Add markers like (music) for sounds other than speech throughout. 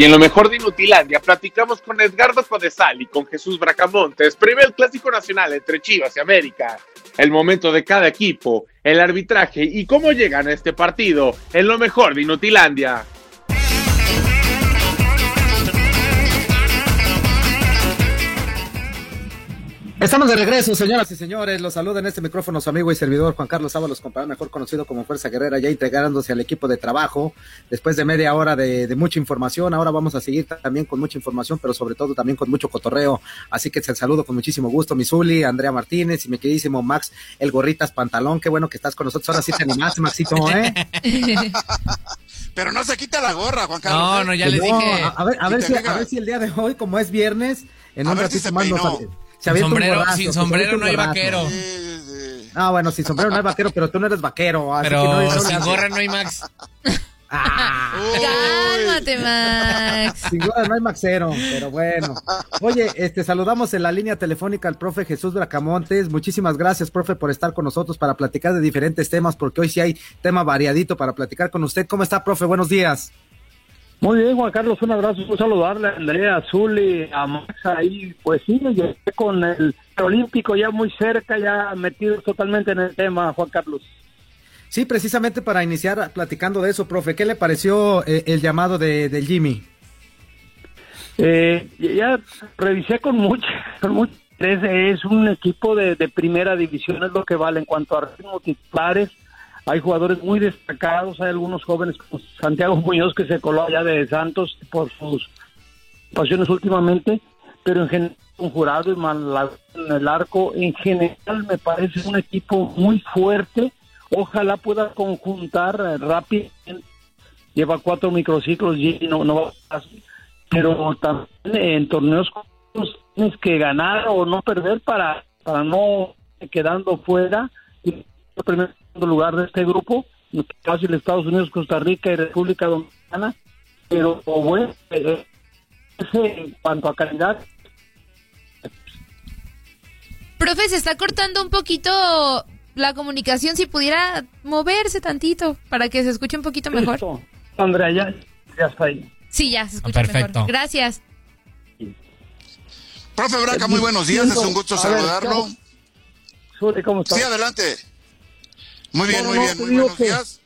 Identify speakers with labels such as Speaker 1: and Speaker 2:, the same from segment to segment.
Speaker 1: Hoy en lo mejor de Inutilandia platicamos con Edgardo Codesal y con Jesús Bracamontes, primer clásico nacional entre Chivas y América. El momento de cada equipo, el arbitraje y cómo llegan a este partido en lo mejor de Inutilandia.
Speaker 2: Estamos de regreso, señoras y señores. Los saluda en este micrófono su amigo y servidor Juan Carlos Ábalos, compañero mejor conocido como Fuerza Guerrera, ya integrándose al equipo de trabajo. Después de media hora de, mucha información, ahora vamos a seguir también con mucha información, pero sobre todo también con mucho cotorreo. Así que te saludo con muchísimo gusto, Misuli, Andrea Martínez y mi queridísimo Max, el Gorritas Pantalón. Qué bueno que estás con nosotros. Ahora sí te animaste, Maxito, ¿eh? (laughs)
Speaker 3: Pero no se quita la gorra, Juan Carlos.
Speaker 4: No, no, ya le dije.
Speaker 2: A, ver, a ver, si, a ver si el día de hoy, como es viernes, en un ratito más nos
Speaker 4: sin sombrero, sin sombrero no hay vaquero.
Speaker 2: Ah, bueno, sin sombrero no hay vaquero, pero tú no eres vaquero.
Speaker 4: pero sin gorra no hay Max. (laughs)
Speaker 5: Ah. Cálmate, Max.
Speaker 2: Sin gorra no hay Maxero, pero bueno. Oye, este, saludamos en la línea telefónica al profe Jesús Bracamontes. Muchísimas gracias, profe, por estar con nosotros para platicar de diferentes temas, porque hoy sí hay tema variadito para platicar con usted. ¿Cómo está, profe? Buenos días.
Speaker 6: Muy bien, Juan Carlos, un abrazo, un saludarle a Andrea Azul y a Max ahí. Pues sí, llegué con el Olímpico ya muy cerca, ya metido totalmente en el tema, Juan Carlos.
Speaker 2: Sí, precisamente para iniciar platicando de eso, profe, ¿qué le pareció eh, el llamado de, del Jimmy?
Speaker 6: Eh, ya revisé con mucho, (laughs) con mucho es un equipo de, de primera división, es lo que vale en cuanto a ritmo titulares hay jugadores muy destacados, hay algunos jóvenes como Santiago (laughs) Muñoz que se coló allá de Santos por sus pasiones últimamente, pero en general un jurado y mal en el arco, en general me parece un equipo muy fuerte, ojalá pueda conjuntar eh, rápido, lleva cuatro microciclos y no, no va fácil, pero también en torneos tienes que ganar o no perder para, para no quedando fuera y lugar de este grupo, fácil Estados Unidos, Costa Rica y República Dominicana, pero bueno, eh, en cuanto a calidad.
Speaker 5: Profe, se está cortando un poquito la comunicación, si pudiera moverse tantito para que se escuche un poquito mejor.
Speaker 6: Andrea, ya, ya está ahí.
Speaker 5: Sí, ya se escucha Perfecto. mejor. Gracias.
Speaker 3: Profe Braca, muy buenos días, es un gusto saludarlo.
Speaker 6: ¿Cómo estás?
Speaker 3: Sí, adelante. Muy bien, muy bien, muy buenos días.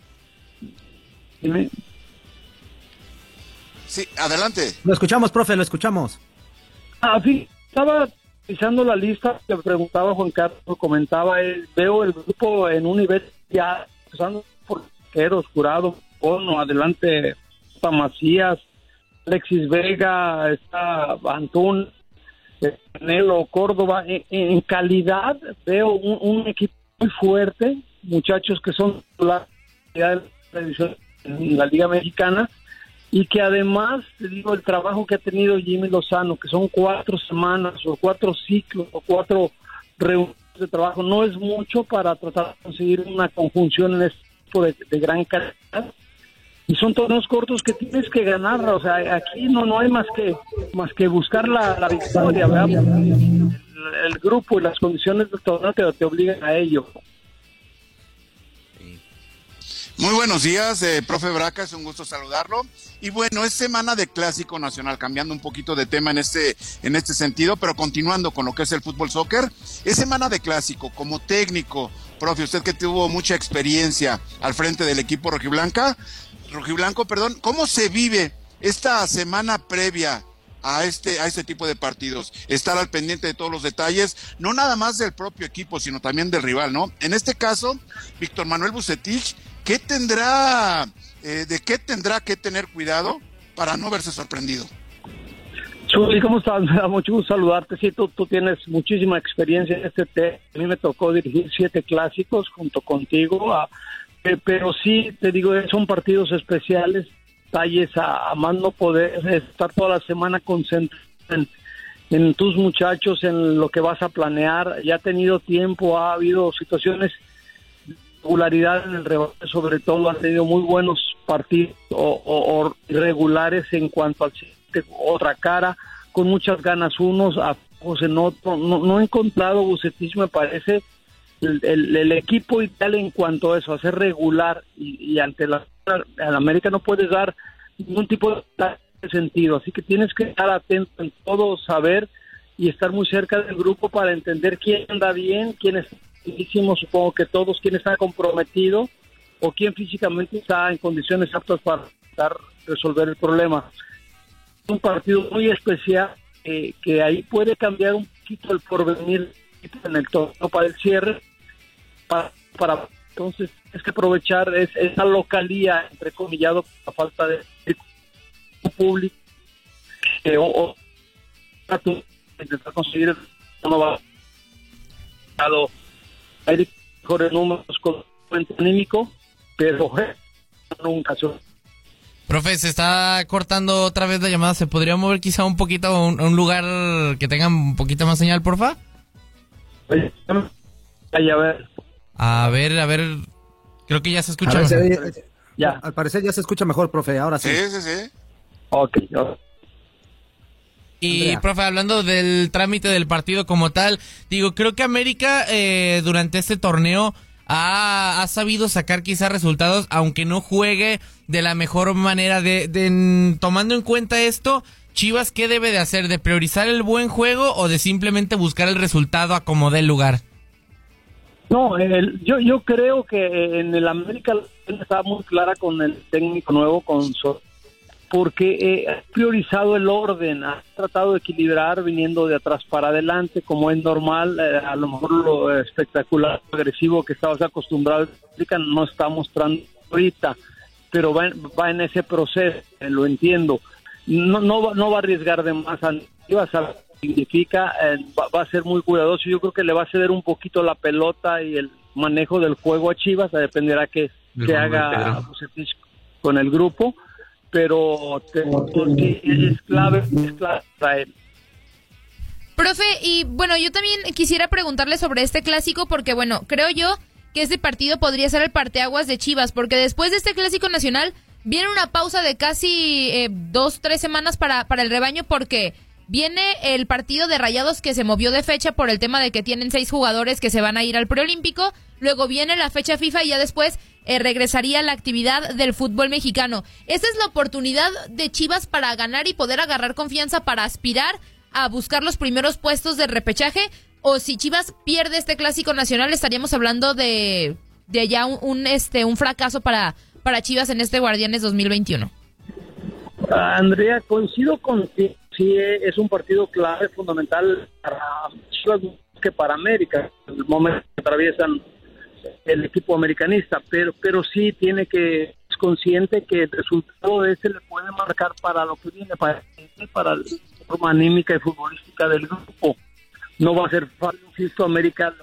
Speaker 3: Sí, adelante.
Speaker 2: Lo escuchamos, profe, lo escuchamos.
Speaker 6: Ah, sí, estaba pisando la lista que preguntaba Juan Carlos, comentaba, él, veo el grupo en un nivel ya, usando porqueros, Jurado, Bono, adelante, Macías, Alexis Vega, está Antún, Nelo, Córdoba, en, calidad veo un equipo muy fuerte, muchachos que son la en la Liga Mexicana y que además, te digo, el trabajo que ha tenido Jimmy Lozano, que son cuatro semanas o cuatro ciclos o cuatro reuniones de trabajo, no es mucho para tratar de conseguir una conjunción en este tipo de, gran calidad. Y son torneos cortos que tienes que ganar, o sea, aquí no no hay más que más que buscar la, victoria, El, grupo y las condiciones del torneo te obligan a ello.
Speaker 3: Muy buenos días, eh, profe Braca, es un gusto saludarlo. Y bueno, es semana de clásico nacional, cambiando un poquito de tema en este, en este sentido, pero continuando con lo que es el fútbol soccer. Es semana de clásico, como técnico, profe, usted que tuvo mucha experiencia al frente del equipo rojiblanca, rojiblanco, perdón, ¿cómo se vive esta semana previa a este, a este tipo de partidos, estar al pendiente de todos los detalles, no nada más del propio equipo, sino también del rival, ¿no? En este caso, Víctor Manuel Bucetich ¿qué tendrá, eh, de qué tendrá que tener cuidado para no verse sorprendido?
Speaker 6: Chuli, ¿cómo estás? (laughs) Me da mucho gusto saludarte. Sí, tú, tienes muchísima experiencia en este tema. A mí me tocó dirigir siete clásicos junto contigo, ah, pero sí, te digo, son partidos especiales. detalles a, no poder estar toda la semana concentrado en, tus muchachos, en lo que vas a planear. Ya ha tenido tiempo, ha habido situaciones regularidad en el rebate, sobre todo ha tenido muy buenos partidos o, irregulares en cuanto al otra cara, con muchas ganas unos, a en otro. No, he encontrado Bucetich, me parece, el, equipo ideal en cuanto a eso, a ser regular y, ante la, América no puedes dar ningún tipo de sentido, así que tienes que estar atento en todo, saber y estar muy cerca del grupo para entender quién anda bien, quién supongo que todos, quién está comprometido o quién físicamente está en condiciones aptas para resolver el problema. Un partido muy especial que ahí puede cambiar un poquito el porvenir en el torneo para el cierre. Para, para entonces es que aprovechar es, esa localía, entre comillado, la falta de público que o, o intentar conseguir el no va hay mejores números con anímico, pero nunca son
Speaker 4: Profe, se está cortando otra vez la llamada. ¿Se podría mover quizá un poquito a un, lugar que tenga un poquito más señal, porfa?
Speaker 6: a ver.
Speaker 4: A ver, a ver. Creo que ya se escucha
Speaker 2: mejor. Ya. Al parecer ya se escucha mejor, profe. Ahora sí.
Speaker 3: Sí, sí, sí.
Speaker 6: Ok.
Speaker 4: Y, profe, hablando del trámite del partido como tal, digo, creo que América eh, durante este torneo ha, sabido sacar quizás resultados, aunque no juegue de la mejor manera. De, tomando en cuenta esto, Chivas, ¿qué debe de hacer? ¿De priorizar el buen juego o de simplemente buscar el resultado a como dé lugar?
Speaker 6: No, yo, yo creo que en el América está muy clara con el técnico nuevo, con porque eh, ha priorizado el orden, ha tratado de equilibrar viniendo de atrás para adelante, como es normal, eh, a lo mejor lo espectacular, agresivo que estabas acostumbrado, no está mostrando ahorita, pero va, va en ese proceso, eh, lo entiendo. No, no, no va a arriesgar de más, a significa, va, a ser muy cuidadoso, yo creo que le va a ceder un poquito la pelota y el manejo del juego a Chivas, dependerá que, que haga con el grupo pero es clave, es clave para él.
Speaker 5: Profe, y bueno, yo también quisiera preguntarle sobre este clásico porque, bueno, creo yo que este partido podría ser el parteaguas de Chivas, porque después de este clásico nacional viene una pausa de casi eh, dos, tres semanas para, para el rebaño porque viene el partido de Rayados que se movió de fecha por el tema de que tienen seis jugadores que se van a ir al preolímpico, luego viene la fecha FIFA y ya después eh, regresaría la actividad del fútbol mexicano. ¿Esta es la oportunidad de Chivas para ganar y poder agarrar confianza para aspirar a buscar los primeros puestos de repechaje? ¿O si Chivas pierde este clásico nacional estaríamos hablando de, de ya un, este, un fracaso para, para Chivas en este Guardianes 2021?
Speaker 6: Andrea, coincido contigo. Sí, es un partido clave, fundamental para que para América. El momento que atraviesan el equipo americanista, pero pero sí tiene que es consciente que el resultado de ese le puede marcar para lo que viene, para, para la forma anímica y futbolística del grupo. No va a ser fácil, insisto, América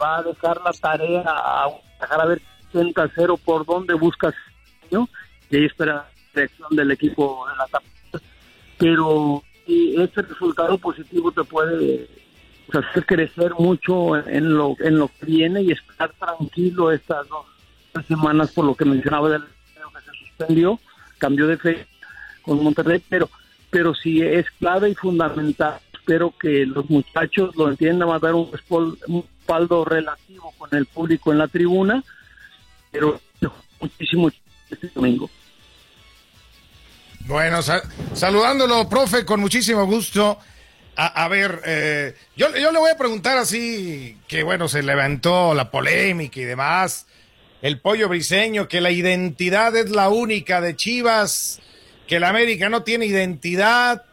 Speaker 6: va a dejar la tarea a dejar a ver a cero por dónde buscas, ¿no? y ahí espera la dirección del equipo de la etapa. Pero si ese resultado positivo te puede hacer crecer mucho en lo, en lo que viene y estar tranquilo estas dos semanas por lo que mencionaba del que se suspendió, cambió de fe con Monterrey, pero, pero sí es clave y fundamental. Espero que los muchachos lo entiendan, va a dar un respaldo relativo con el público en la tribuna, pero muchísimo este domingo.
Speaker 7: Bueno, saludándolo, profe, con muchísimo gusto. A, ver, eh, yo, yo le voy a preguntar así, que bueno, se levantó la polémica y demás. El pollo briseño, que la identidad es la única de Chivas, que la América no tiene identidad.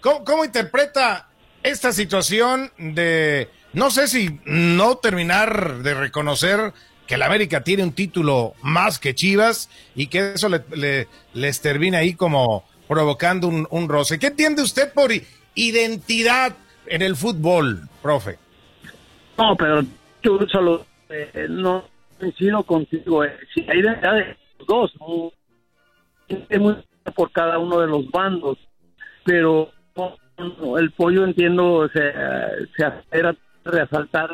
Speaker 7: ¿Cómo, cómo interpreta esta situación de, no sé si no terminar de reconocer que la América tiene un título más que Chivas y que eso le, les termina ahí como provocando un, un roce? ¿Qué entiende usted por identidad en el fútbol, profe.
Speaker 6: No, pero yo solo eh, no coincido contigo. Eh, si hay identidad de los dos, es muy por cada uno de los bandos, pero el pollo entiendo se, se espera resaltar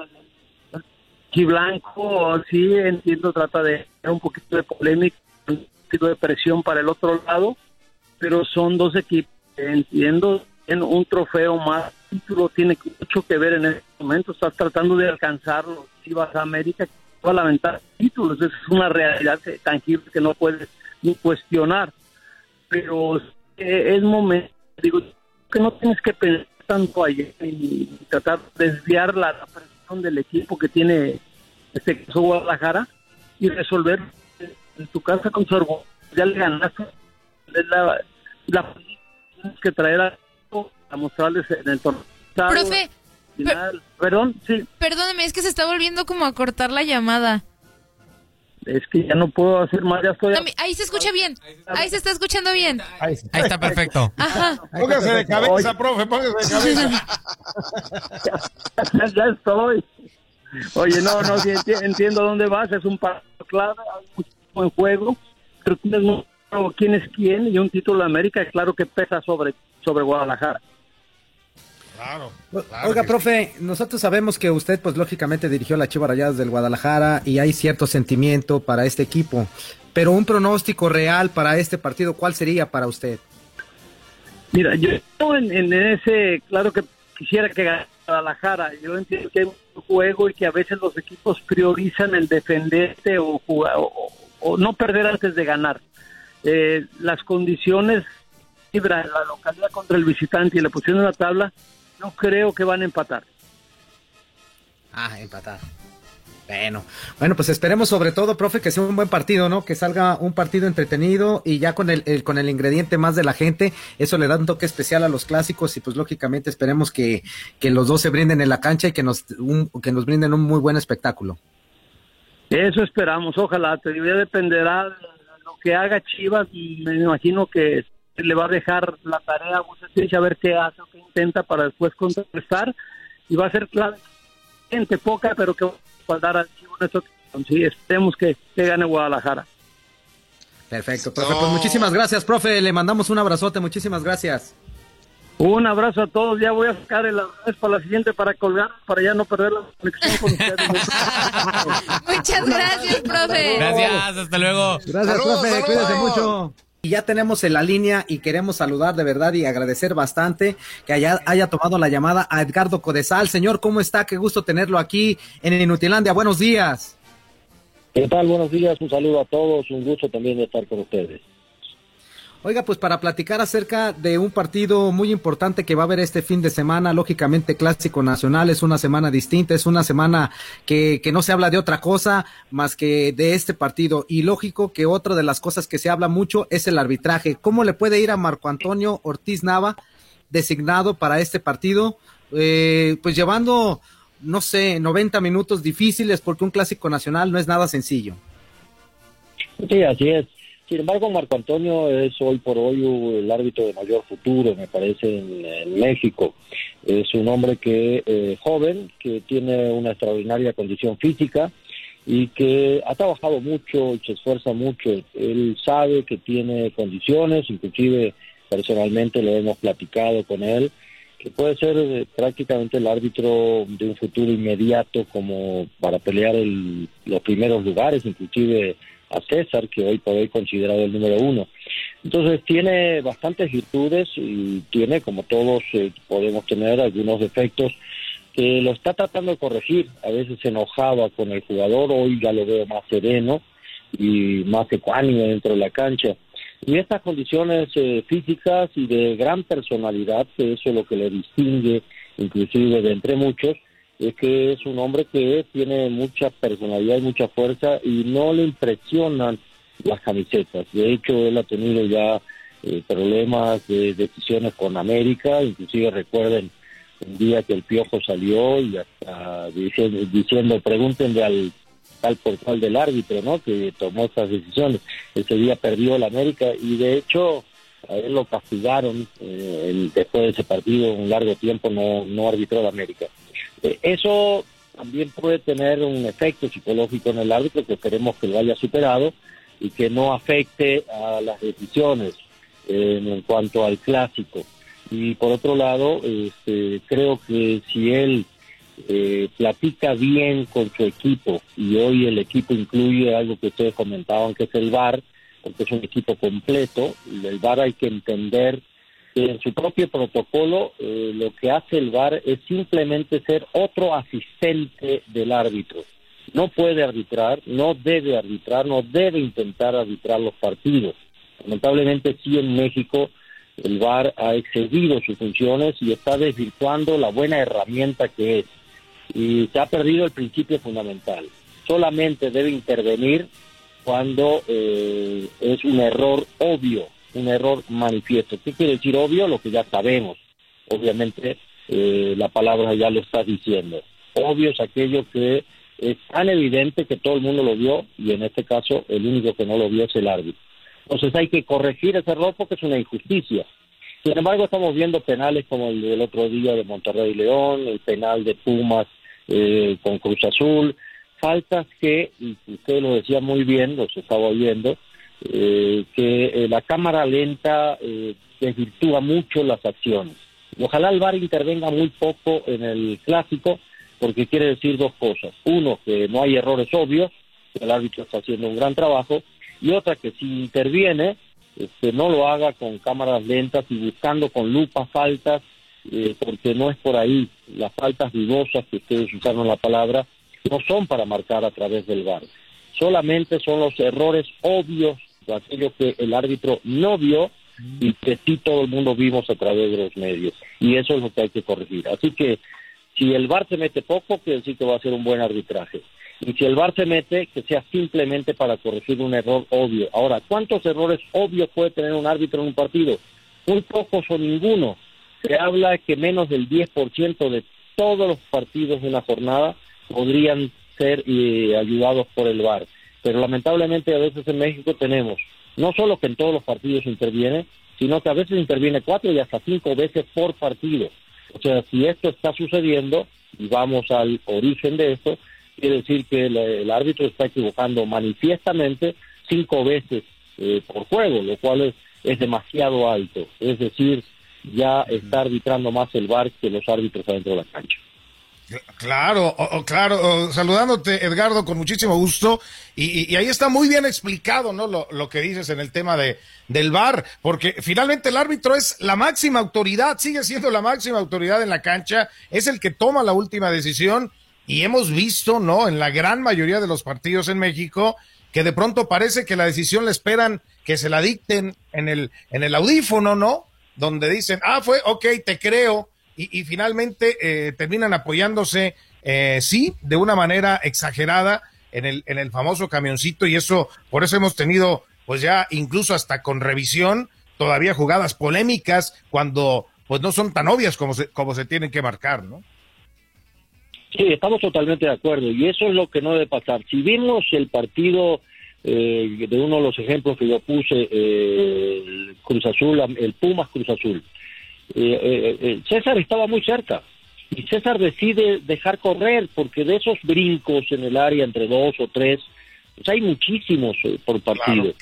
Speaker 6: blanco sí entiendo trata de un poquito de polémica un poquito de presión para el otro lado pero son dos equipos entiendo en un trofeo más título tiene mucho que ver en este momento estás tratando de alcanzarlo si vas a América va a lamentar títulos es una realidad tangible que no puedes ni cuestionar pero es momento digo que no tienes que pensar tanto allá y tratar de desviar la, presión del equipo que tiene este caso Guadalajara y resolver en tu casa con su Ya le ganaste. La, la que traer a, a mostrarles en el torneo.
Speaker 5: Profe,
Speaker 6: perdón, sí.
Speaker 5: Perdóneme, es que se está volviendo como a cortar la llamada.
Speaker 6: Es que ya no puedo hacer más, ya estoy...
Speaker 5: Ahí se escucha bien, ahí se está escuchando bien.
Speaker 4: Ahí, está perfecto.
Speaker 5: Ajá.
Speaker 7: Póngase de cabeza, profe, póngase de cabeza. (laughs)
Speaker 6: ya, ya estoy. Oye, no, no, sí, entiendo dónde vas, es un paso clave, hay un buen juego, pero claro quién es quién y un título de América, claro que pesa sobre, sobre Guadalajara.
Speaker 7: Claro,
Speaker 2: Oiga, profe, nosotros sabemos que usted, pues lógicamente dirigió la Chivas Rayadas del Guadalajara y hay cierto sentimiento para este equipo, pero un pronóstico real para este partido, ¿cuál sería para usted?
Speaker 6: Mira, yo en, en ese, claro que quisiera que ganara Guadalajara, yo entiendo que hay un juego y que a veces los equipos priorizan el defenderse o, jugar, o, no perder antes de ganar. Eh, las condiciones la localidad contra el visitante y posición de la tabla no creo que van a empatar.
Speaker 2: Ah, empatar. Bueno, bueno, pues esperemos sobre todo, profe, que sea un buen partido, ¿no? Que salga un partido entretenido y ya con el, con el ingrediente más de la gente, eso le da un toque especial a los clásicos y pues lógicamente esperemos que, que los dos se brinden en la cancha y que nos, que nos brinden un muy buen espectáculo.
Speaker 6: Eso esperamos, ojalá, te dependerá de lo que haga Chivas me imagino que le va a dejar la tarea a ver qué hace o qué intenta para después contrarrestar y va a ser clave gente poca pero que va a dar al Chivo sí, esperemos que, que gane Guadalajara
Speaker 2: perfecto profe pues muchísimas gracias profe le mandamos un abrazote muchísimas gracias
Speaker 6: un abrazo a todos. Ya voy a sacar el abrazo para la siguiente para colgar, para ya no perder la conexión con ustedes. (laughs)
Speaker 5: Muchas gracias, profe.
Speaker 4: Gracias, hasta luego.
Speaker 2: Gracias, profe. Cuídese mucho. Y ya tenemos en la línea y queremos saludar de verdad y agradecer bastante que haya, haya tomado la llamada a Edgardo Codesal. Señor, ¿cómo está? Qué gusto tenerlo aquí en Inutilandia. Buenos días.
Speaker 8: ¿Qué tal? Buenos días. Un saludo a todos. Un gusto también estar con ustedes.
Speaker 2: Oiga, pues para platicar acerca de un partido muy importante que va a haber este fin de semana, lógicamente Clásico Nacional, es una semana distinta, es una semana que, que no se habla de otra cosa más que de este partido. Y lógico que otra de las cosas que se habla mucho es el arbitraje. ¿Cómo le puede ir a Marco Antonio Ortiz Nava, designado para este partido? Eh, pues llevando, no sé, 90 minutos difíciles porque un Clásico Nacional no es nada sencillo.
Speaker 8: Sí, así es. Sin embargo, Marco Antonio es hoy por hoy el árbitro de mayor futuro, me parece, en, México. Es un hombre que eh, joven, que tiene una extraordinaria condición física y que ha trabajado mucho y se esfuerza mucho. Él sabe que tiene condiciones, inclusive personalmente lo hemos platicado con él, que puede ser eh, prácticamente el árbitro de un futuro inmediato como para pelear el, los primeros lugares, inclusive a César, que hoy por hoy considerado el número uno. Entonces tiene bastantes virtudes y tiene, como todos eh, podemos tener, algunos defectos que lo está tratando de corregir. A veces se enojaba con el jugador, hoy ya lo veo más sereno y más ecuánime dentro de la cancha. Y estas condiciones eh, físicas y de gran personalidad, que eso es lo que le distingue, inclusive de entre muchos, es que es un hombre que tiene mucha personalidad y mucha fuerza y no le impresionan las camisetas. De hecho, él ha tenido ya eh, problemas de decisiones con América, inclusive recuerden un día que el Piojo salió y hasta diciendo, diciendo pregúntenle al tal por cual del árbitro, ¿no? Que tomó esas decisiones. Ese día perdió el América y de hecho a él lo castigaron eh, después de ese partido un largo tiempo no no arbitró el América. Eh, eso también puede tener un efecto psicológico en el árbitro que esperemos que lo haya superado y que no afecte a las decisiones. en cuanto al clásico. Y por otro lado, este, creo que si él eh, platica bien con su equipo, y hoy el equipo incluye algo que ustedes comentaban, que es el VAR, porque es un equipo completo, el VAR hay que entender en su propio protocolo eh, lo que hace el VAR es simplemente ser otro asistente del árbitro. No puede arbitrar, no debe arbitrar, no debe intentar arbitrar los partidos. Lamentablemente sí en México el VAR ha excedido sus funciones y está desvirtuando la buena herramienta que es. Y se ha perdido el principio fundamental. Solamente debe intervenir cuando eh, es un error obvio, un error manifiesto. ¿Qué quiere decir obvio? Lo que ya sabemos. Obviamente eh, la palabra ya lo está diciendo. Obvio es aquello que es tan evidente que todo el mundo lo vio y en este caso el único que no lo vio es el árbitro. Entonces hay que corregir ese error porque es una injusticia. Sin embargo, estamos viendo penales como el del otro día de Monterrey León, el penal de Pumas eh, con Cruz Azul, faltas que, y usted lo decía muy bien, los estaba oyendo, eh, que eh, la cámara lenta desvirtúa mucho las acciones. Ojalá el VAR intervenga muy poco en el clásico, porque quiere decir dos cosas. Uno, que no hay errores obvios, el árbitro está haciendo un gran trabajo, y otra que si interviene, este, no lo haga con cámaras lentas y buscando con lupa faltas, eh, porque no es por ahí. Las faltas dudosas que ustedes usaron la palabra no son para marcar a través del VAR. Solamente son los errores obvios aquello que el árbitro no vio y que sí todo el mundo vimos a través de los medios. Y eso es lo que hay que corregir. Así que si el VAR se mete poco, quiere decir que va a ser un buen arbitraje. Y si el VAR se mete, que sea simplemente para corregir un error obvio. Ahora, ¿cuántos errores obvios puede tener un árbitro en un partido? Muy pocos o ninguno. Se habla que menos del 10% de todos los partidos de una jornada podrían ser eh, ayudados por el VAR. Pero lamentablemente a veces en México tenemos, no solo que en todos los partidos interviene, sino que a veces interviene cuatro y hasta cinco veces por partido. O sea, si esto está sucediendo, y vamos al origen de esto, quiere decir que el, árbitro está equivocando manifiestamente cinco veces eh, por juego, lo cual es, es, demasiado alto. Es decir, ya está arbitrando más el VAR que los árbitros adentro de la cancha.
Speaker 7: Claro, claro, saludándote Edgardo con muchísimo gusto y, ahí está muy bien explicado, ¿no? Lo, lo, que dices en el tema de del VAR, porque finalmente el árbitro es la máxima autoridad, sigue siendo la máxima autoridad en la cancha, es el que toma la última decisión y hemos visto, ¿no? En la gran mayoría de los partidos en México, que de pronto parece que la decisión la esperan que se la dicten en el, en el audífono, ¿no? Donde dicen, ah, fue, ok, te creo, y, finalmente eh, terminan apoyándose, eh, sí, de una manera exagerada en el, en el famoso camioncito, y eso, por eso hemos tenido, pues ya incluso hasta con revisión, todavía jugadas polémicas, cuando pues no son tan obvias como se, como se tienen que marcar, ¿no?
Speaker 8: Sí, estamos totalmente de acuerdo y eso es lo que no debe pasar. Si vimos el partido eh, de uno de los ejemplos que yo puse, eh, el Cruz Azul, el Pumas Cruz Azul, eh, César estaba muy cerca y César decide dejar correr porque de esos brincos en el área entre dos o tres, pues hay muchísimos por partido.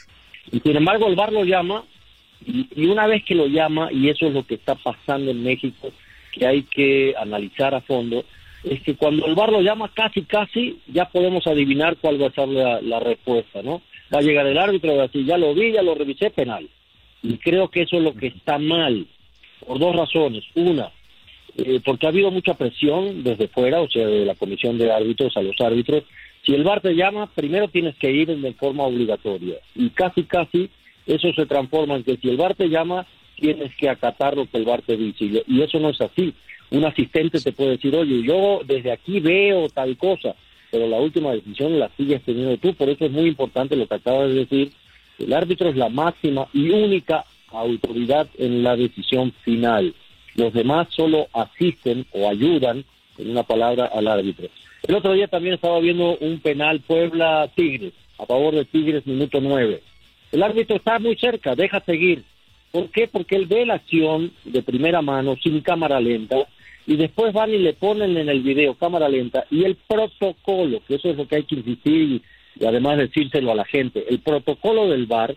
Speaker 8: Y sin embargo el VAR lo llama y, y una vez que lo llama, y eso es lo que está pasando en México, que hay que analizar a fondo, es que cuando el bar lo llama casi, casi, ya podemos adivinar cuál va a ser la, respuesta, ¿no? Va a llegar el árbitro y va a decir, ya lo vi, ya lo revisé, penal. Y creo que eso es lo que está mal, por dos razones. Una, eh, porque ha habido mucha presión desde fuera, o sea, de la comisión de árbitros a los árbitros. Si el bar te llama, primero tienes que ir de forma obligatoria. Y casi, casi, eso se transforma en que si el bar te llama, tienes que acatar lo que el bar te dice. Y eso no es así un asistente te puede decir, oye, yo desde aquí veo tal cosa, pero la última decisión la sigues teniendo tú, por eso es muy importante lo que acabas de decir, el árbitro es la máxima y única autoridad en la decisión final. Los demás solo asisten o ayudan, en una palabra, al árbitro. El otro día también estaba viendo un penal Puebla-Tigres, a favor de Tigres, minuto nueve. El árbitro está muy cerca, deja seguir. ¿Por qué? Porque él ve la acción de primera mano, sin cámara lenta, y después van y le ponen en el video cámara lenta y el protocolo, que eso es lo que hay que insistir y, además decírselo a la gente, el protocolo del VAR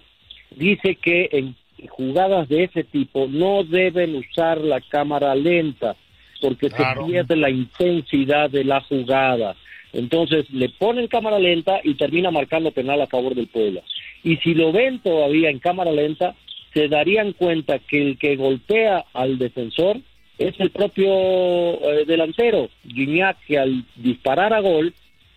Speaker 8: dice que en jugadas de ese tipo no deben usar la cámara lenta porque se pierde la intensidad de la jugada. Entonces le ponen cámara lenta y termina marcando penal a favor del Puebla. Y si lo ven todavía en cámara lenta, se darían cuenta que el que golpea al defensor es el propio eh, delantero, Guiñac, que al disparar a gol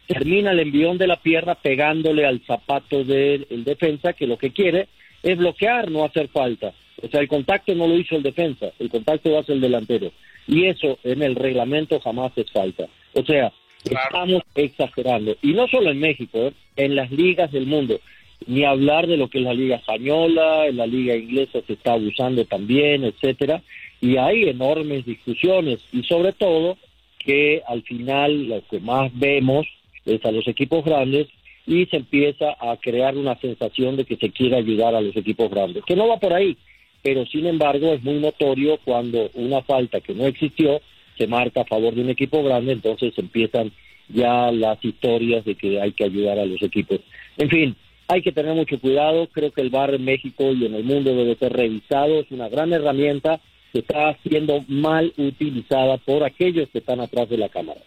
Speaker 8: termina el envión de la pierna pegándole al zapato del defensa, que lo que quiere es bloquear, no hacer falta. O sea, el contacto no lo hizo el defensa, el contacto lo hace el delantero. Y eso en el reglamento jamás es falta. O sea, estamos exagerando. Y no solo en México, ¿eh? en las ligas del mundo. Ni hablar de lo que es la liga española, en la liga inglesa se está abusando también, etcétera. Y hay enormes discusiones. Y sobre todo, que al final lo que más vemos es a los equipos grandes y se empieza a crear una sensación de que se quiere ayudar a los equipos grandes, que no va por ahí, pero sin embargo es muy notorio cuando una falta que no existió se marca a favor de un equipo grande, entonces empiezan ya las historias de que hay que ayudar a los equipos. En fin, hay que tener mucho cuidado, creo que el bar en México y en el mundo debe ser revisado, es una gran herramienta que está siendo mal utilizada por aquellos que están atrás de la cámara.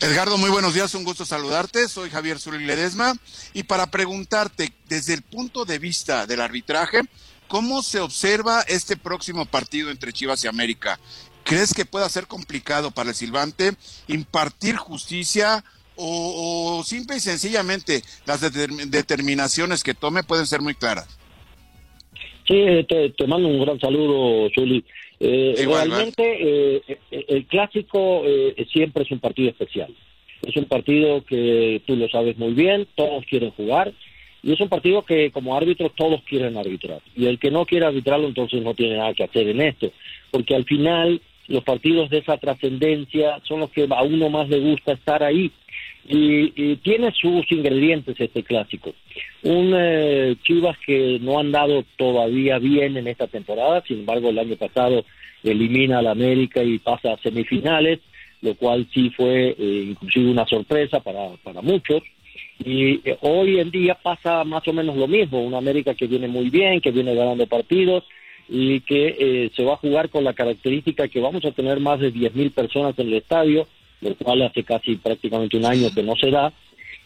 Speaker 3: Edgardo, muy buenos días, un gusto saludarte. Soy Javier Zuli Ledesma y para preguntarte, desde el punto de vista del arbitraje, ¿cómo se observa este próximo partido entre Chivas y América? ¿Crees que pueda ser complicado para el Silvante impartir justicia o, simple y sencillamente las determinaciones que tome pueden ser muy claras?
Speaker 8: Sí, te, mando un gran saludo, Zuli. Eh, realmente eh, eh, el clásico eh, siempre es un partido especial. Es un partido que tú lo sabes muy bien, todos quieren jugar y es un partido que como árbitros todos quieren arbitrar. Y el que no quiere arbitrarlo entonces no tiene nada que hacer en esto, porque al final los partidos de esa trascendencia son los que a uno más le gusta estar ahí. Y, tiene sus ingredientes este clásico. Un eh, Chivas que no han dado todavía bien en esta temporada, sin embargo el año pasado elimina al América y pasa a semifinales, lo cual sí fue eh, inclusive una sorpresa para, para muchos. Y eh, hoy en día pasa más o menos lo mismo, un América que viene muy bien, que viene ganando partidos y que eh, se va a jugar con la característica que vamos a tener más de 10.000 personas en el estadio, lo cual hace casi prácticamente un año que no se da,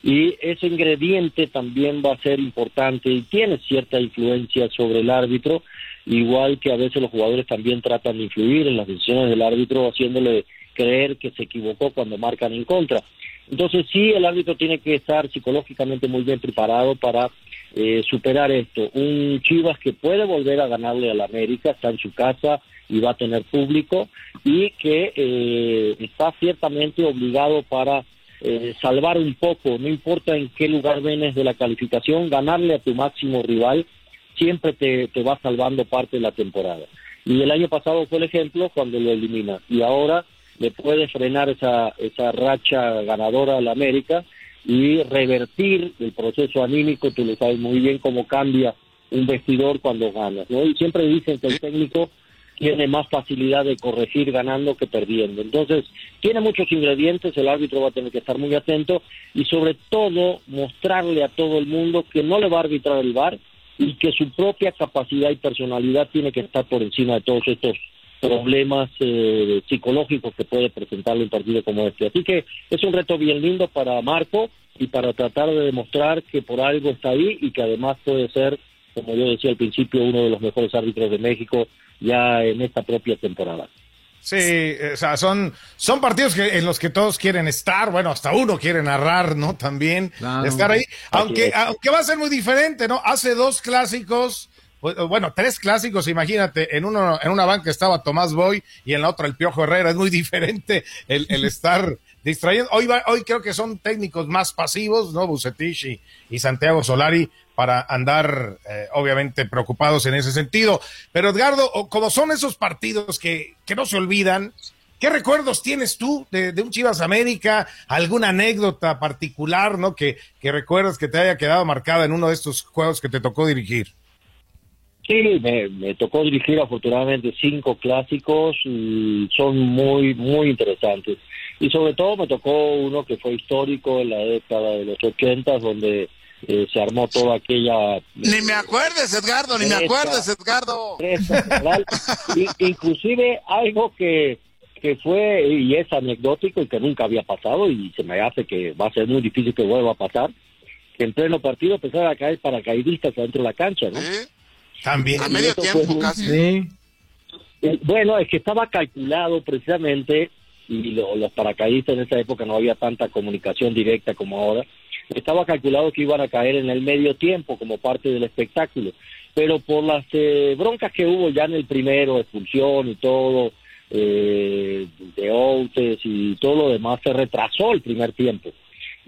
Speaker 8: y ese ingrediente también va a ser importante y tiene cierta influencia sobre el árbitro, igual que a veces los jugadores también tratan de influir en las decisiones del árbitro, haciéndole creer que se equivocó cuando marcan en contra. Entonces sí, el árbitro tiene que estar psicológicamente muy bien preparado para eh, superar esto. Un Chivas que puede volver a ganarle al América, está en su casa y va a tener público y que eh, está ciertamente obligado para eh, salvar un poco, no importa en qué lugar vienes de la calificación, ganarle a tu máximo rival siempre te, te va salvando parte de la temporada. Y el año pasado fue el ejemplo cuando lo elimina y ahora le puede frenar esa, esa racha ganadora al América y revertir el proceso anímico, tú lo sabes muy bien cómo cambia un vestidor cuando ganas, ¿no? Y siempre dicen que el técnico tiene más facilidad de corregir ganando que perdiendo. Entonces, tiene muchos ingredientes, el árbitro va a tener que estar muy atento y sobre todo mostrarle a todo el mundo que no le va a arbitrar el VAR y que su propia capacidad y personalidad tiene que estar por encima de todos estos problemas eh, psicológicos que puede presentarle un partido como este. Así que es un reto bien lindo para Marco y para tratar de demostrar que por algo está ahí y que además puede ser, como yo decía al principio, uno de los mejores árbitros de México ya en esta propia temporada.
Speaker 7: Sí, o sea, son, son partidos que, en los que todos quieren estar, bueno, hasta uno quiere narrar, ¿no? También estar ahí, aunque, aunque va a ser muy diferente, ¿no? Hace dos clásicos bueno, tres clásicos, imagínate, en uno, en una banca estaba Tomás Boy y en la otra el Piojo Herrera, es muy (laughs) diferente el, estar distrayendo. Hoy, hoy creo que son técnicos más pasivos, ¿no? Bucetich y, Santiago Solari para andar, eh, obviamente, preocupados en ese sentido. Pero Edgardo, como son esos partidos que, que no se olvidan, ¿Qué recuerdos tienes tú de, de, un Chivas América? ¿Alguna anécdota particular, no? Que, que recuerdas que te haya quedado marcada en uno de estos juegos que te tocó dirigir.
Speaker 8: Sí, me, tocó dirigir afortunadamente cinco clásicos y son muy, muy interesantes. Y sobre todo me tocó uno que fue histórico en la década de los 80, donde eh, se armó toda aquella...
Speaker 3: Ni me acuerdes, Edgardo, ni me acuerdes, Edgardo.
Speaker 8: inclusive algo que, que fue y es anecdótico y que nunca había pasado y se me hace que va a ser muy difícil que vuelva a pasar, que en pleno partido empezaron a caer paracaidistas adentro de la cancha, ¿no?
Speaker 7: También.
Speaker 3: A medio tiempo casi.
Speaker 8: Sí. Bueno, es que estaba calculado precisamente, y los paracaidistas en esa época no había tanta comunicación directa como ahora, estaba calculado que iban a caer en el medio tiempo como parte del espectáculo, pero por las eh, broncas que hubo ya en el primero, expulsión y todo, eh, de Outes y todo lo demás, se retrasó el primer tiempo.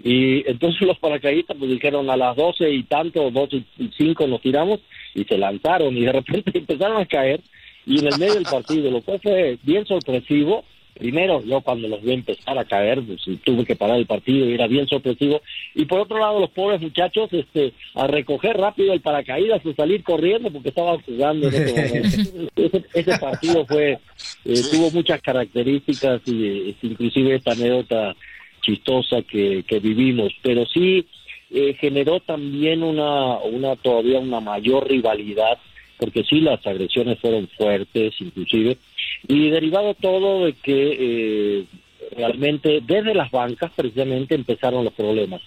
Speaker 8: Y entonces los paracaidistas pues dijeron a las doce y tanto, doce y cinco nos tiramos y se lanzaron y de repente (laughs) empezaron a caer y en el medio del partido, lo cual fue bien sorpresivo. Primero, yo cuando los vi empezar a caer, pues, tuve que parar el partido y era bien sorpresivo. Y por otro lado, los pobres muchachos, este, a recoger rápido el paracaídas o salir corriendo porque estaban jugando en ese (laughs) Ese, partido fue, eh, tuvo muchas características y este, inclusive esta anécdota chistosa que, que vivimos, pero sí eh, generó también una, una todavía una mayor rivalidad porque sí las agresiones fueron fuertes inclusive, y derivado todo de que eh, realmente desde las bancas precisamente empezaron los problemas.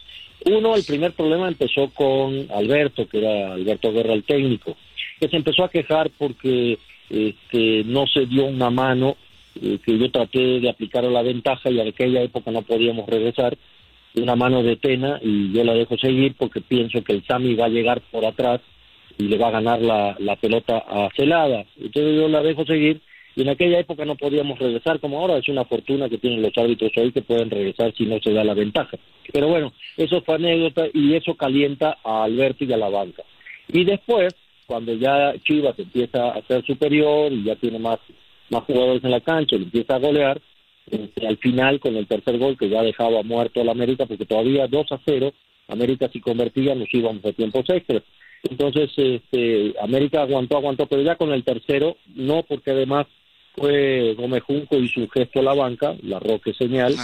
Speaker 8: Uno, el primer problema empezó con Alberto, que era Alberto Guerra el técnico, que se empezó a quejar porque este, no se dio una mano, eh, que yo traté de aplicar a la ventaja y en aquella época no podíamos regresar, una mano de Tena y yo la dejo seguir porque pienso que el Sami va a llegar por atrás y le va a ganar la, la pelota a Celada. Entonces yo la dejo seguir y en aquella época no podíamos regresar como ahora, es una fortuna que tienen los árbitros hoy que pueden regresar si no se da la ventaja. Pero bueno, eso fue anécdota y eso calienta a Alberto y a la banca. Y después, cuando ya Chivas empieza a ser superior y ya tiene más, más jugadores en la cancha y empieza a golear, este, al final con el tercer gol que ya dejaba muerto al América, porque todavía 2 a 0, América si convertía nos íbamos a tiempos extras. Entonces, este, América aguantó, aguantó, pero ya con el tercero, no, porque además fue Gómez Junco y su gesto a la banca, la roque señal,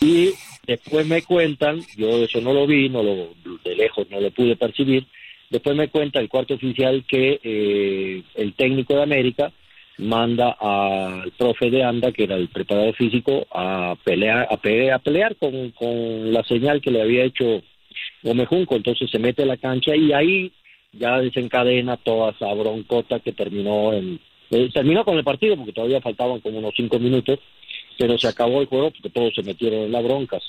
Speaker 8: y después me cuentan, yo eso no lo vi, no lo, de lejos no lo pude percibir, después me cuenta el cuarto oficial que eh, el técnico de América manda al profe de Anda, que era el preparador físico, a pelear, a pelear, a pelear con, con la señal que le había hecho Gómez Junco, entonces se mete a la cancha y ahí ya desencadena toda esa broncota que terminó en eh, terminó con el partido porque todavía faltaban como unos cinco minutos pero se acabó el juego porque todos se metieron en las broncas.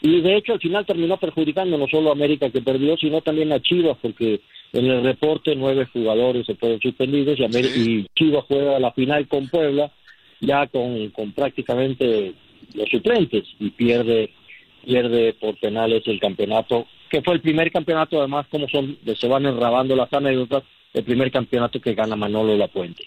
Speaker 8: Y de hecho al final terminó perjudicando no solo a América que perdió sino también a Chivas porque en el reporte nueve jugadores se fueron suspendidos y, y Chivas juega la final con Puebla ya con, con prácticamente los suplentes y pierde pierde por penales el campeonato que fue el primer campeonato, además, como son, se van enrabando las anécdotas, el primer campeonato que gana Manolo La Puente.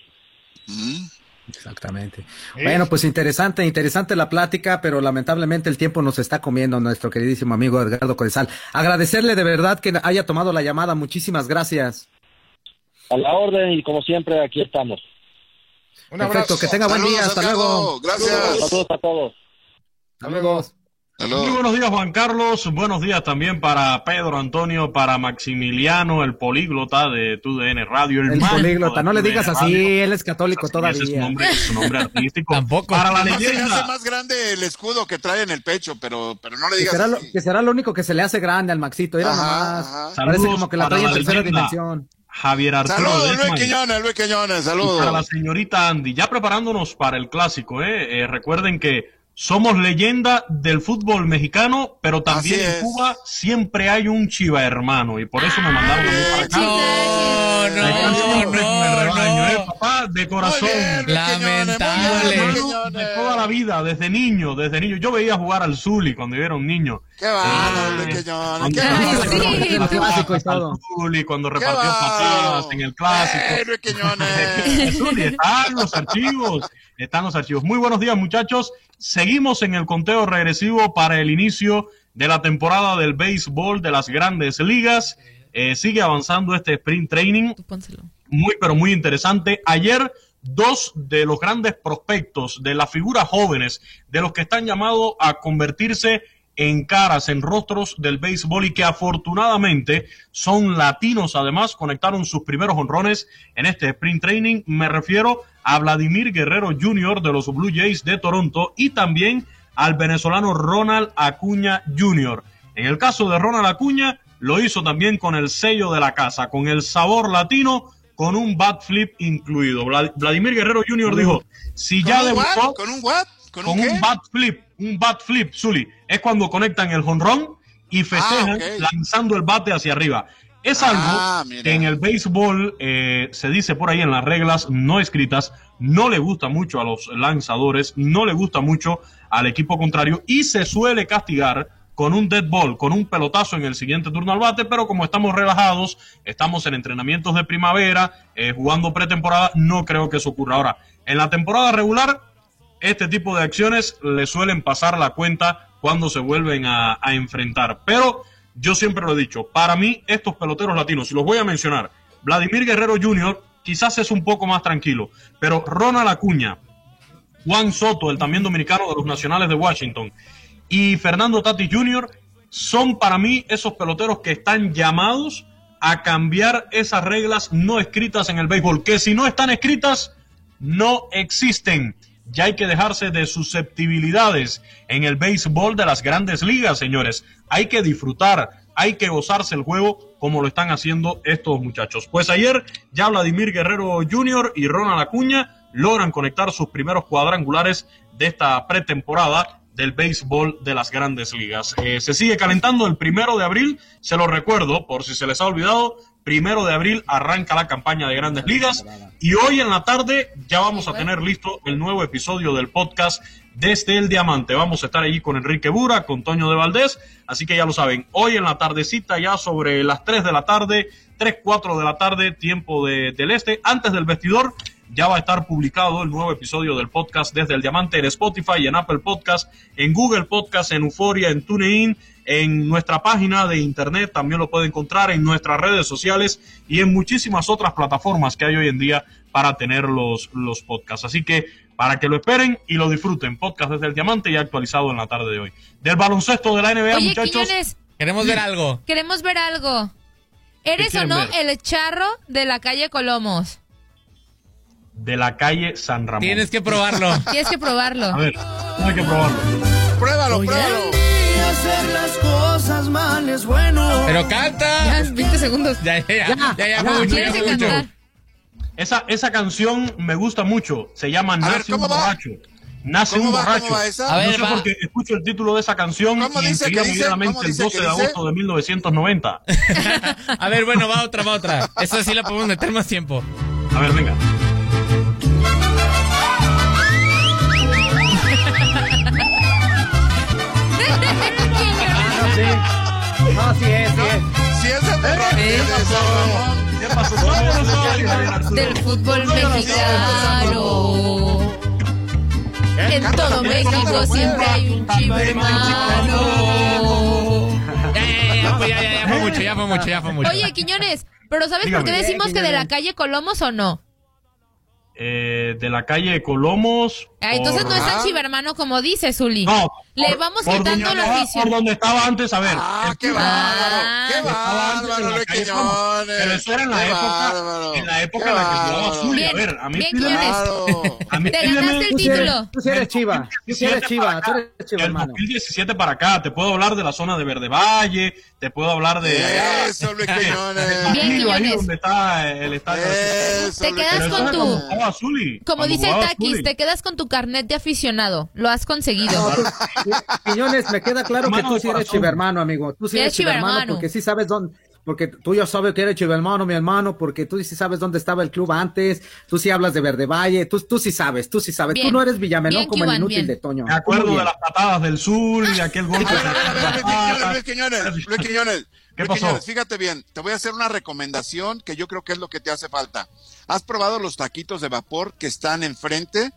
Speaker 2: Exactamente. Bueno, pues interesante, interesante la plática, pero lamentablemente el tiempo nos está comiendo nuestro queridísimo amigo Edgardo Codesal. Agradecerle de verdad que haya tomado la llamada. Muchísimas gracias.
Speaker 8: A la orden y como siempre aquí estamos.
Speaker 2: Un Perfecto, que tenga buen día. Hasta luego.
Speaker 3: Gracias.
Speaker 8: Saludos a todos.
Speaker 2: Hasta luego.
Speaker 9: Muy buenos días, Juan Carlos. Buenos días también para Pedro Antonio, para Maximiliano, el políglota de TUDN Radio.
Speaker 2: El, políglota, no le digas así, él es católico todavía.
Speaker 9: Ese es su nombre, su (laughs) nombre artístico.
Speaker 2: Tampoco.
Speaker 3: Para la leyenda. Se hace más grande el escudo que trae en el pecho, pero, pero no le digas
Speaker 2: que será,
Speaker 3: así.
Speaker 2: Lo, que será lo único que se le hace grande al Maxito. Mira nomás. Parece como que la trae en tercera dimensión.
Speaker 9: Javier Arturo
Speaker 3: Saludos, Luis Quiñones, Luis Quiñones, saludos.
Speaker 9: Para la señorita Andy, ya preparándonos para el clásico, ¿eh? eh recuerden que somos leyenda del fútbol mexicano, pero también en Cuba siempre hay un chiva hermano y por eso me mandaron a mí para acá.
Speaker 4: No, no, no, no,
Speaker 9: ¿eh, papá, de corazón.
Speaker 4: Lamentable.
Speaker 9: De toda la vida, desde niño, desde niño. Yo veía jugar al Zuli cuando yo era un niño.
Speaker 3: Qué va,
Speaker 9: eh,
Speaker 3: Quiñones,
Speaker 9: qué va. Zuli cuando repartió patadas en el clásico.
Speaker 3: Quiñones. (laughs)
Speaker 9: Zuli, están los archivos, están los archivos. Muy buenos días, muchachos. Seguimos en el conteo regresivo para el inicio de la temporada del béisbol de las grandes ligas. Eh, sigue avanzando este sprint training. Muy, pero muy interesante. Ayer, dos de los grandes prospectos, de las figuras jóvenes, de los que están llamados a convertirse en caras, en rostros del béisbol y que afortunadamente son latinos. Además, conectaron sus primeros honrones en este sprint training. Me refiero a Vladimir Guerrero Jr. de los Blue Jays de Toronto y también al venezolano Ronald Acuña Jr. En el caso de Ronald Acuña, lo hizo también con el sello de la casa, con el sabor latino, con un bat flip incluido. Vladimir Guerrero Jr. dijo, si ya
Speaker 3: debutó... ¿Con un what?
Speaker 9: ¿Con, un, bat flip, un bat flip, Zully. Es cuando conectan el jonrón y festejan
Speaker 3: Ah,
Speaker 9: lanzando el bate hacia arriba. Es
Speaker 3: Ah,
Speaker 9: algo que en el béisbol eh, se dice por ahí en las reglas no escritas, no le gusta mucho a los lanzadores, no le gusta mucho al equipo contrario y se suele castigar con un dead ball, con un pelotazo en el siguiente turno al bate, pero como estamos relajados, estamos en entrenamientos de primavera, eh, jugando pretemporada, no creo que eso ocurra. Ahora, en la temporada regular, este tipo de acciones le suelen pasar la cuenta cuando se vuelven a, enfrentar. Pero yo siempre lo he dicho, para mí estos peloteros latinos, y los voy a mencionar, Vladimir Guerrero Jr. quizás es un poco más tranquilo, pero Ronald Acuña, Juan Soto, el también dominicano de los Nacionales de Washington, y Fernando Tati Jr. son para mí esos peloteros que están llamados a cambiar esas reglas no escritas en el béisbol, que si no están escritas, no existen. Ya hay que dejarse de susceptibilidades en el béisbol de las grandes ligas, señores. Hay que disfrutar, hay que gozarse el juego como lo están haciendo estos muchachos. Pues ayer ya Vladimir Guerrero Jr. y Ronald Acuña logran conectar sus primeros cuadrangulares de esta pretemporada del béisbol de las grandes ligas. Eh, se sigue calentando el primero de abril, se lo recuerdo por si se les ha olvidado, primero de abril arranca la campaña de grandes ligas y hoy en la tarde ya vamos a tener listo el nuevo episodio del podcast desde el Diamante. Vamos a estar allí con Enrique Bura, con Toño de Valdés, así que ya lo saben, hoy en la tardecita ya sobre las 3 de la tarde, 3, 4 de la tarde, tiempo de- del este, antes del vestidor, ya va a estar publicado el nuevo episodio del podcast desde el Diamante en Spotify, en Apple Podcast, en Google Podcast, en Euforia, en TuneIn, en nuestra página de internet, también lo puede encontrar en nuestras redes sociales y en muchísimas otras plataformas que hay hoy en día para tener los, los podcasts. Así que para que lo esperen y lo disfruten, podcast desde el Diamante y actualizado en la tarde de hoy. Del baloncesto de la NBA,
Speaker 5: Oye,
Speaker 9: muchachos.
Speaker 5: Quiñones,
Speaker 4: Queremos ver algo.
Speaker 5: queremos ver algo. ¿Eres o no
Speaker 9: ver?
Speaker 5: el charro de la calle Colomos?
Speaker 9: De la calle San Ramón.
Speaker 4: Tienes que probarlo. (laughs)
Speaker 5: Tienes que probarlo.
Speaker 9: A ver, hay que probarlo.
Speaker 3: Pruébalo, pruébalo.
Speaker 4: Pero canta.
Speaker 5: Ya, 20 segundos.
Speaker 4: Ya, ya, ya, ya, ya, mucho, ya mucho.
Speaker 9: Esa, esa canción me gusta mucho. Se llama
Speaker 3: ver,
Speaker 9: Nace un borracho. Nace
Speaker 3: ¿Cómo
Speaker 9: un
Speaker 3: va?
Speaker 9: borracho.
Speaker 4: A ver,
Speaker 9: no sé
Speaker 4: va.
Speaker 9: por qué escucho el título de esa canción
Speaker 3: ¿Cómo
Speaker 9: y
Speaker 3: dice
Speaker 9: enseguida
Speaker 3: que
Speaker 9: me
Speaker 3: dice?
Speaker 9: viene a la mente
Speaker 3: ¿Cómo
Speaker 9: el
Speaker 3: dice
Speaker 9: 12
Speaker 3: que
Speaker 9: de agosto de 1990. (laughs)
Speaker 4: A ver, bueno, va otra, va otra. Esa sí la podemos meter más tiempo.
Speaker 9: A ver, venga.
Speaker 2: No, sí es, sí es.
Speaker 3: Si es de
Speaker 5: ¿Eh?
Speaker 3: Ramón.
Speaker 9: ¿Qué pasó?
Speaker 5: Del fútbol mexicano. En todo México siempre hay un chivo hermano.
Speaker 4: Ya, ya, ya, pues ya, ya, ya fue mucho, ya fue mucho, ya fue mucho.
Speaker 5: Oye, Quiñones, ¿pero sabes por qué decimos que de la calle Colomos o no?
Speaker 9: Eh, de la calle Colomos.
Speaker 5: Ah, entonces no es tan chivermano como dice Zuli.
Speaker 9: No.
Speaker 5: Le
Speaker 9: por-
Speaker 5: vamos
Speaker 9: por
Speaker 5: quitando
Speaker 9: donde
Speaker 5: la
Speaker 9: estaba-
Speaker 5: afición.
Speaker 9: Por donde estaba antes, a ver.
Speaker 3: Ah, qué bárbaro.
Speaker 5: Ah.
Speaker 3: Qué bárbaro,
Speaker 9: la
Speaker 3: Luis
Speaker 9: calle Colomos.
Speaker 3: Quiñones.
Speaker 9: Pero eso era en la
Speaker 3: Qué
Speaker 9: época,
Speaker 3: bárbaro.
Speaker 9: en la época
Speaker 3: Qué
Speaker 9: en la que jugaba
Speaker 3: bárbaro.
Speaker 9: Zuli.
Speaker 5: Bien,
Speaker 9: a ver, a mí
Speaker 5: bien,
Speaker 9: pídeme-
Speaker 5: Quiñones.
Speaker 3: Claro.
Speaker 9: a mí
Speaker 5: Te
Speaker 9: pídeme-
Speaker 5: ganaste el título.
Speaker 2: tú sí eres chiva. Tú sí eres chiva. Tú eres chiva, hermano.
Speaker 9: 2017 para acá, te puedo hablar de la zona de Verde Valle, te puedo hablar de
Speaker 3: Eso, Luis Quiñones.
Speaker 5: Bien,
Speaker 9: Ahí
Speaker 5: Quiñones.
Speaker 9: donde está el estadio.
Speaker 3: Eso,
Speaker 5: Te
Speaker 3: Luis
Speaker 5: quedas con tu- Como dice el Takis, te quedas con tu carnet de aficionado. Lo has conseguido.
Speaker 2: No, tú- Quiñones, me queda claro que
Speaker 9: Hermano
Speaker 2: tú sí eres chivermano, amigo. Tú sí eres
Speaker 5: es chivermano.
Speaker 2: porque sí sabes dónde. Porque tú ya sabes que eres chivermano, mi hermano, porque tú sí sabes dónde estaba el club antes, tú sí hablas de Verde Valle, tú, tú sí sabes, tú sí sabes.
Speaker 5: Bien.
Speaker 2: Tú no eres Villamelón
Speaker 5: Bien,
Speaker 2: como el inútil
Speaker 5: bien.
Speaker 2: de Toño.
Speaker 9: Me acuerdo de las patadas del sur y aquel golpe. (laughs)
Speaker 3: Luis Quiñones, Luis Quiñones, Luis Quiñones.
Speaker 9: ¿Qué
Speaker 3: Luis
Speaker 9: pasó?
Speaker 3: Quiñones, fíjate bien, te voy a hacer una recomendación que yo creo que es lo que te hace falta. ¿Has probado los taquitos de vapor que están enfrente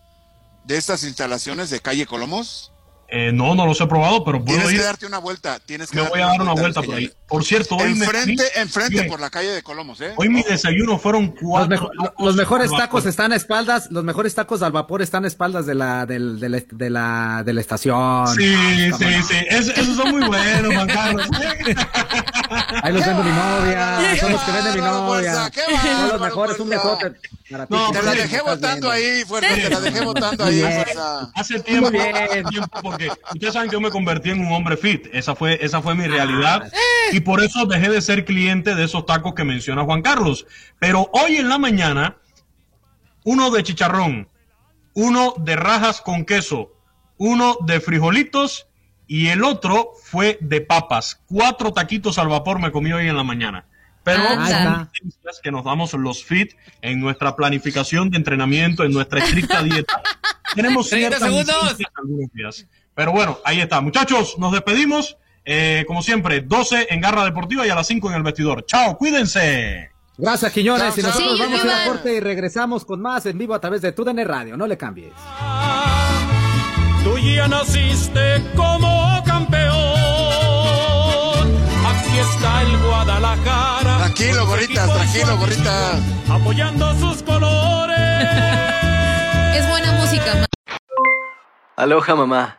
Speaker 3: de estas instalaciones de calle Colomos?
Speaker 9: Eh, no, no los he probado, pero puedo
Speaker 3: Tienes
Speaker 9: ir.
Speaker 3: que darte una vuelta. Tienes que
Speaker 9: Me voy a dar una vuelta por ahí. Por cierto, hoy me
Speaker 3: Enfrente,
Speaker 9: comí-
Speaker 3: enfrente por la calle de Colomos, ¿eh?
Speaker 9: Hoy mi desayuno fueron
Speaker 2: Los,
Speaker 9: cuatro.
Speaker 2: mejo- los mejores tacos están a espaldas, los mejores tacos al vapor están a espaldas de la, del- de la, de la, de la estación.
Speaker 9: Sí,
Speaker 2: ¿Cómo
Speaker 9: sí, sí. Es- esos son muy buenos, Juan Carlos.
Speaker 2: Ahí los vende mi (laughs) novia, son los que vende mi
Speaker 3: bárbaro,
Speaker 2: novia.
Speaker 3: qué
Speaker 2: Son los mejores, un besote para ti.
Speaker 9: No,
Speaker 3: Te
Speaker 9: pues
Speaker 3: la
Speaker 2: me
Speaker 3: dejé votando ahí, fuerza. Te la dejé votando ahí, fuerza.
Speaker 9: Hace tiempo, hace tiempo, porque ustedes saben que yo me convertí en un hombre fit. Esa fue, esa fue mi realidad. Y por eso dejé de ser cliente de esos tacos que menciona Juan Carlos. Pero hoy en la mañana, uno de chicharrón, uno de rajas con queso, uno de frijolitos y el otro fue de papas. Cuatro taquitos al vapor me comí hoy en la mañana. Pero son que nos damos los fit en nuestra planificación de entrenamiento, en nuestra estricta dieta. (laughs) Tenemos
Speaker 4: 30
Speaker 9: ciertas
Speaker 4: segundos.
Speaker 9: licencias algunos días. Pero bueno, ahí está. Muchachos, nos despedimos. Eh, como siempre, 12 en Garra Deportiva y a las 5 en el vestidor. Chao, cuídense.
Speaker 2: Gracias, Quiñones.
Speaker 3: Chao,
Speaker 2: Y nosotros vamos a ir a corte y regresamos con más en vivo a través de TUDN Radio. No le cambies.
Speaker 10: Tú ya naciste como campeón. Aquí está el Guadalajara.
Speaker 3: Tranquilo, gorritas, tranquilo,
Speaker 10: afición, Apoyando sus colores.
Speaker 5: Es buena música, ma-
Speaker 11: Aloha mamá,